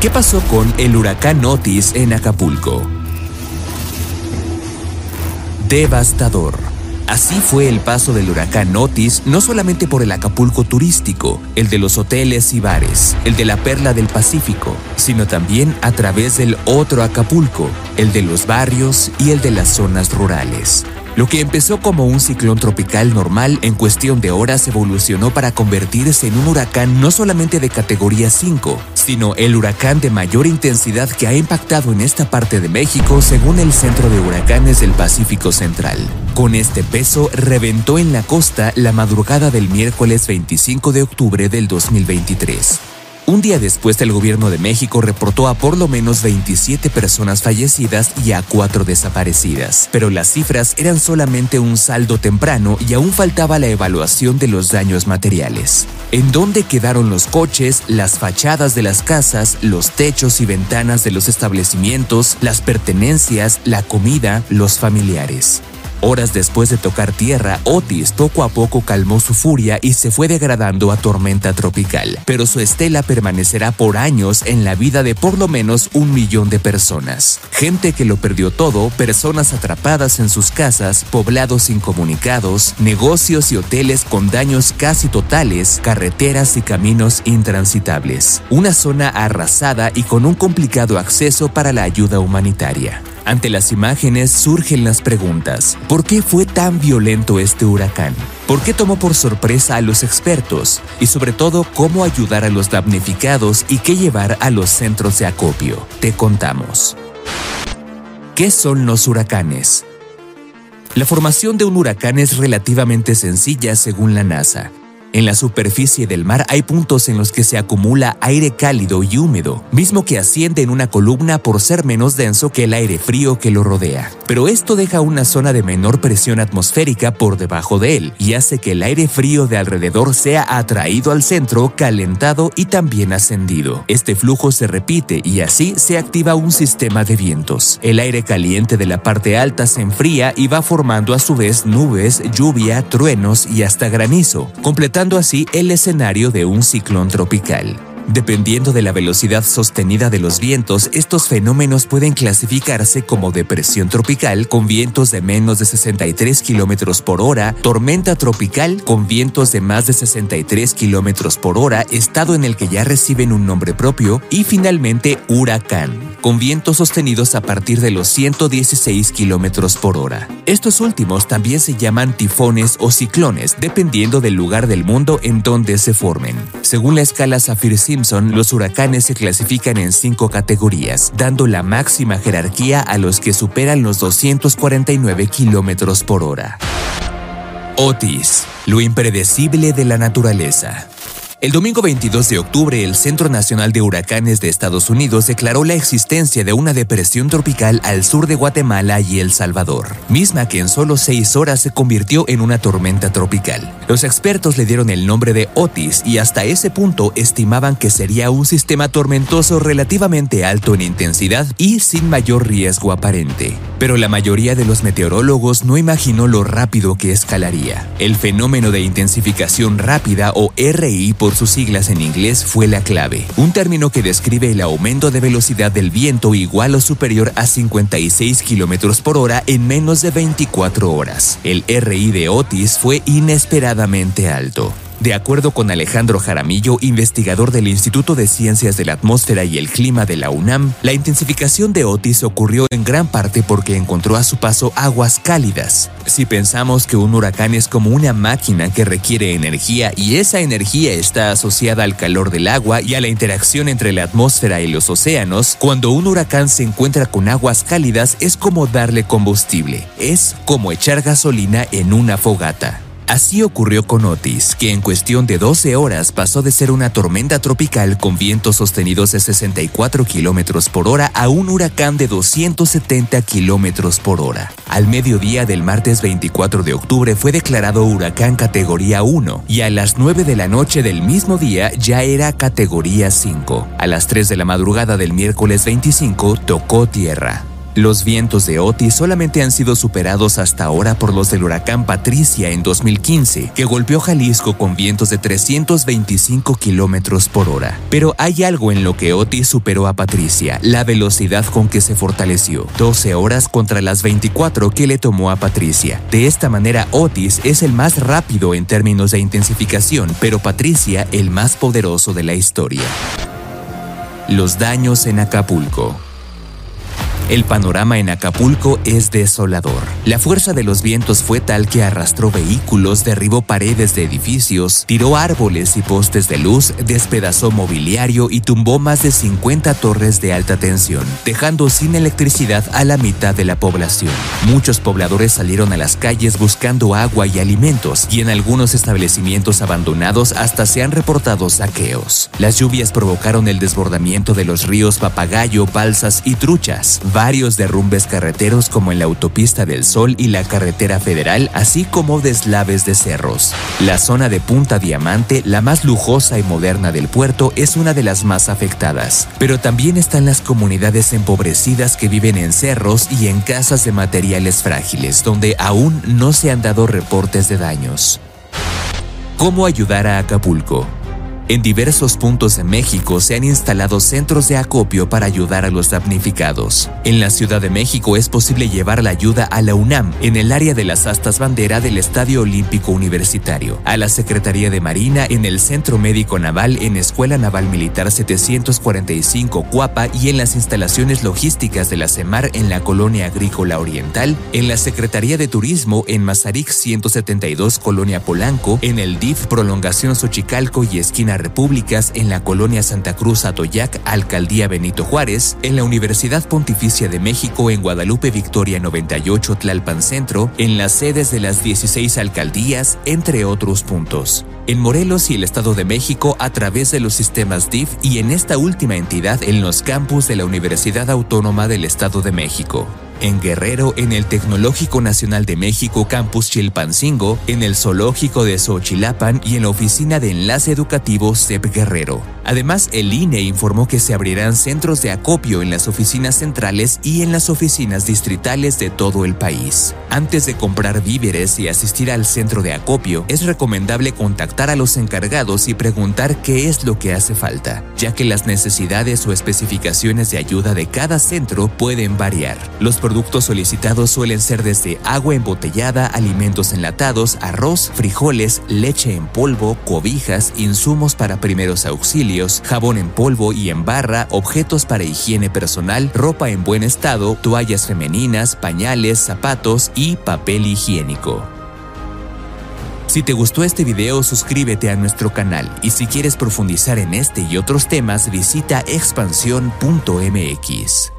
¿Qué pasó con el huracán Otis en Acapulco? Devastador. Así fue el paso del huracán Otis no solamente por el Acapulco turístico, el de los hoteles y bares, el de la perla del Pacífico, sino también a través del otro Acapulco, el de los barrios y el de las zonas rurales. Lo que empezó como un ciclón tropical normal en cuestión de horas evolucionó para convertirse en un huracán no solamente de categoría 5, sino el huracán de mayor intensidad que ha impactado en esta parte de México según el Centro de Huracanes del Pacífico Central. Con este peso reventó en la costa la madrugada del miércoles 25 de octubre del 2023. Un día después, el gobierno de México reportó a por lo menos 27 personas fallecidas y a 4 desaparecidas. Pero las cifras eran solamente un saldo temprano y aún faltaba la evaluación de los daños materiales. ¿En dónde quedaron los coches, las fachadas de las casas, los techos y ventanas de los establecimientos, las pertenencias, la comida, los familiares? Horas después de tocar tierra, Otis poco a poco calmó su furia y se fue degradando a tormenta tropical, pero su estela permanecerá por años en la vida de por lo menos un millón de personas. Gente que lo perdió todo, personas atrapadas en sus casas, poblados incomunicados, negocios y hoteles con daños casi totales, carreteras y caminos intransitables. Una zona arrasada y con un complicado acceso para la ayuda humanitaria. Ante las imágenes surgen las preguntas. ¿Por qué fue tan violento este huracán? ¿Por qué tomó por sorpresa a los expertos? Y sobre todo, ¿cómo ayudar a los damnificados y qué llevar a los centros de acopio? Te contamos. ¿Qué son los huracanes? La formación de un huracán es relativamente sencilla según la NASA. En la superficie del mar hay puntos en los que se acumula aire cálido y húmedo, mismo que asciende en una columna por ser menos denso que el aire frío que lo rodea. Pero esto deja una zona de menor presión atmosférica por debajo de él y hace que el aire frío de alrededor sea atraído al centro, calentado y también ascendido. Este flujo se repite y así se activa un sistema de vientos. El aire caliente de la parte alta se enfría y va formando a su vez nubes, lluvia, truenos y hasta granizo, completando así el escenario de un ciclón tropical. Dependiendo de la velocidad sostenida de los vientos, estos fenómenos pueden clasificarse como depresión tropical con vientos de menos de 63 km por hora, tormenta tropical con vientos de más de 63 km por hora, estado en el que ya reciben un nombre propio, y finalmente huracán, con vientos sostenidos a partir de los 116 km por hora. Estos últimos también se llaman tifones o ciclones, dependiendo del lugar del mundo en donde se formen. Según la escala Los huracanes se clasifican en cinco categorías, dando la máxima jerarquía a los que superan los 249 kilómetros por hora. Otis, lo impredecible de la naturaleza. El domingo 22 de octubre, el Centro Nacional de Huracanes de Estados Unidos declaró la existencia de una depresión tropical al sur de Guatemala y El Salvador, misma que en solo seis horas se convirtió en una tormenta tropical. Los expertos le dieron el nombre de Otis y hasta ese punto estimaban que sería un sistema tormentoso relativamente alto en intensidad y sin mayor riesgo aparente. Pero la mayoría de los meteorólogos no imaginó lo rápido que escalaría. El fenómeno de intensificación rápida o RI por sus siglas en inglés fue la clave, un término que describe el aumento de velocidad del viento igual o superior a 56 km por hora en menos de 24 horas. El RI de Otis fue inesperadamente alto. De acuerdo con Alejandro Jaramillo, investigador del Instituto de Ciencias de la Atmósfera y el Clima de la UNAM, la intensificación de Otis ocurrió en gran parte porque encontró a su paso aguas cálidas. Si pensamos que un huracán es como una máquina que requiere energía y esa energía está asociada al calor del agua y a la interacción entre la atmósfera y los océanos, cuando un huracán se encuentra con aguas cálidas es como darle combustible, es como echar gasolina en una fogata. Así ocurrió con Otis, que en cuestión de 12 horas pasó de ser una tormenta tropical con vientos sostenidos de 64 kilómetros por hora a un huracán de 270 kilómetros por hora. Al mediodía del martes 24 de octubre fue declarado huracán categoría 1 y a las 9 de la noche del mismo día ya era categoría 5. A las 3 de la madrugada del miércoles 25 tocó tierra. Los vientos de Otis solamente han sido superados hasta ahora por los del huracán Patricia en 2015, que golpeó Jalisco con vientos de 325 kilómetros por hora. Pero hay algo en lo que Otis superó a Patricia, la velocidad con que se fortaleció, 12 horas contra las 24 que le tomó a Patricia. De esta manera, Otis es el más rápido en términos de intensificación, pero Patricia el más poderoso de la historia. Los daños en Acapulco. El panorama en Acapulco es desolador. La fuerza de los vientos fue tal que arrastró vehículos, derribó paredes de edificios, tiró árboles y postes de luz, despedazó mobiliario y tumbó más de 50 torres de alta tensión, dejando sin electricidad a la mitad de la población. Muchos pobladores salieron a las calles buscando agua y alimentos y en algunos establecimientos abandonados hasta se han reportado saqueos. Las lluvias provocaron el desbordamiento de los ríos Papagayo, Balsas y Truchas, varios derrumbes carreteros como en la autopista del Sol y la carretera federal, así como deslaves de cerros. La zona de Punta Diamante, la más lujosa y moderna del puerto, es una de las más afectadas. Pero también están las comunidades empobrecidas que viven en cerros y en casas de materiales frágiles, donde aún no se han dado reportes de daños. ¿Cómo ayudar a Acapulco? En diversos puntos de México se han instalado centros de acopio para ayudar a los damnificados. En la Ciudad de México es posible llevar la ayuda a la UNAM en el área de las astas bandera del Estadio Olímpico Universitario, a la Secretaría de Marina en el Centro Médico Naval en Escuela Naval Militar 745 Cuapa y en las instalaciones logísticas de la CEMAR en la Colonia Agrícola Oriental, en la Secretaría de Turismo en Mazarik 172 Colonia Polanco, en el DIF Prolongación Xochicalco y Esquina Repúblicas en la colonia Santa Cruz Atoyac, Alcaldía Benito Juárez, en la Universidad Pontificia de México en Guadalupe Victoria 98 Tlalpan Centro, en las sedes de las 16 alcaldías, entre otros puntos. En Morelos y el Estado de México a través de los sistemas DIF y en esta última entidad en los campus de la Universidad Autónoma del Estado de México en Guerrero en el Tecnológico Nacional de México Campus Chilpancingo, en el Zoológico de Xochilapan y en la Oficina de Enlace Educativo CEP Guerrero. Además, el INE informó que se abrirán centros de acopio en las oficinas centrales y en las oficinas distritales de todo el país. Antes de comprar víveres y asistir al centro de acopio, es recomendable contactar a los encargados y preguntar qué es lo que hace falta, ya que las necesidades o especificaciones de ayuda de cada centro pueden variar. Los productos solicitados suelen ser desde agua embotellada, alimentos enlatados, arroz, frijoles, leche en polvo, cobijas, insumos para primeros auxilios, jabón en polvo y en barra, objetos para higiene personal, ropa en buen estado, toallas femeninas, pañales, zapatos y papel higiénico. Si te gustó este video, suscríbete a nuestro canal y si quieres profundizar en este y otros temas, visita expansión.mx.